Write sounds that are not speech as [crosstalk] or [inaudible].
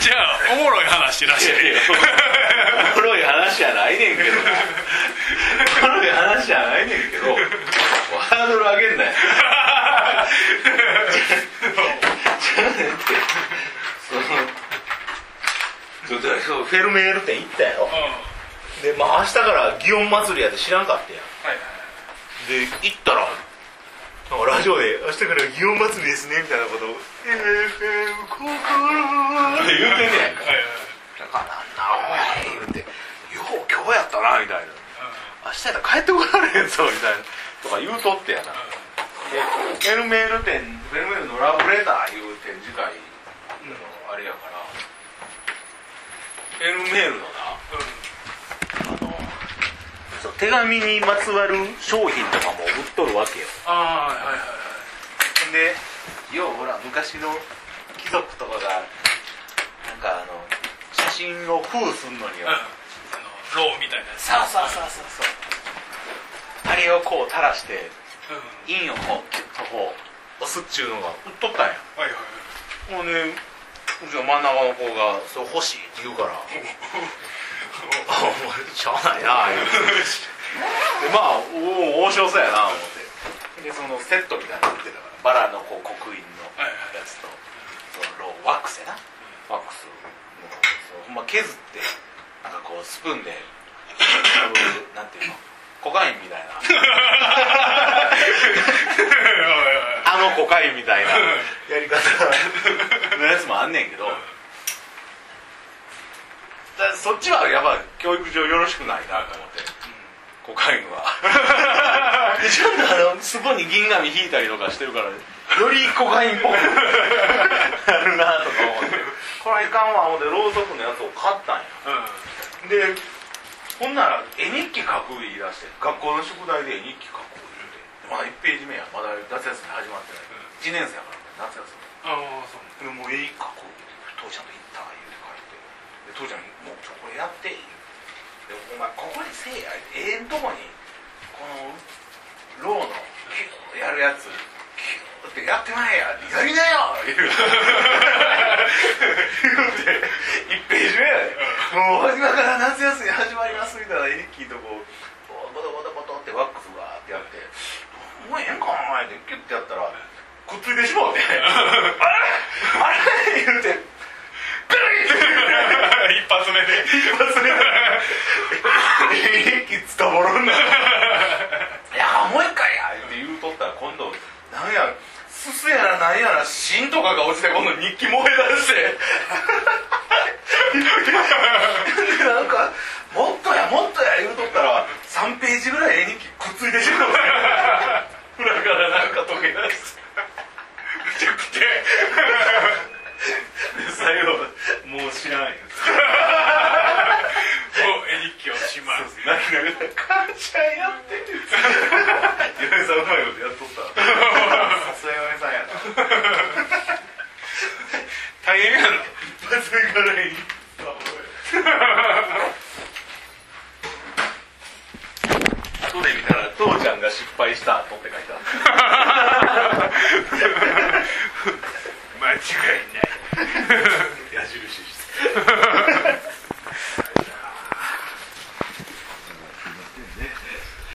じゃあおもろい話らしいおもろい話やないねんけど。なおもろい話やないねんけどハードル上げんなよ。じゃあねんってそのそうフェルメール店行ったやろ。うん。はいでまあ明日から祇園祭りやって知らんかったやん。はいで行ったらラジオで「明日から祇園祭りですね」みたいなことを「FM 心」って言うてんね。やんかだからなんなおい言うて「よう今日やったな」みたいな「明日やったら帰ってこられへんぞ」みたいな。とか言うとってやなでフェルメール展フェルメールのラブレターいう展示会のあれやから。フェルメールのな。あのそう手紙にまつわる商品とかも売っとるわけよ。ああはいはいはい。でようほら昔の貴族とかがかあの写真を封すんのにうん。は、あのローみたいなやつ。さあさあさあさあそう。あれをこう垂らしてうん。印をこうキュッとこう押すっちゅうのが売っとったんや。はいはいもうねうちの真ん中の子が「それ欲しい」って言うから「あ [laughs] お前しゃあないな」言でまあおお面白そうやな思って。でそのセットみたいなの売ってたから。バラのこう刻印のはいはいやつとそのローワックスやなワックスのそうほんま削ってなんかこうスプーンでなんていうのコカインみたいな。あのコカインみたいなやり方。のやつもあんねんけど。だそっちはやっぱ教育上よろしくないなと思って、コカインは。ちょっとあのすごい銀紙引いたりとかしてるからよりコカインっぽく。これはいかんわ思ってろうそくのやつを買ったんや。うん。でほんなら絵日記書く言い出して学校の宿題で絵日記書く言うてまだ1ページ目やまだ夏休み始まってない、1年生やから夏休み。ああそう。でもう絵描こう父ちゃんと行った言うて書いてで父ちゃんに「もうちょこれやって」言うて。でお前ここにせえや。絵んとこにこのローのキューやるやつキューってやってまえや。やりなよ言うて [laughs] 言うて1ページ目やで、もう今から夏休み始まりますみたいな絵日記とこうボトボトボトってワックスバーってやって「もうええんかお前」ってキュッてやったらくっついてしまうて「あれ？あれ?」言うてビリッて。[laughs] 一発目で。[laughs] 一発目絵日記つかぼろんな「いやもう一回や」って言うとったら今度なんやすすやらなんやら芯とかが落ちて今度日記燃え出してでなんか「もっとやもっとや」言うとったら3ページぐらい絵日記くっついてしまう。裏からなんか溶け出して。発がいい。後で見たら、父ちゃんが失敗したって書いてある。[laughs] [laughs] 間違いない。矢印して。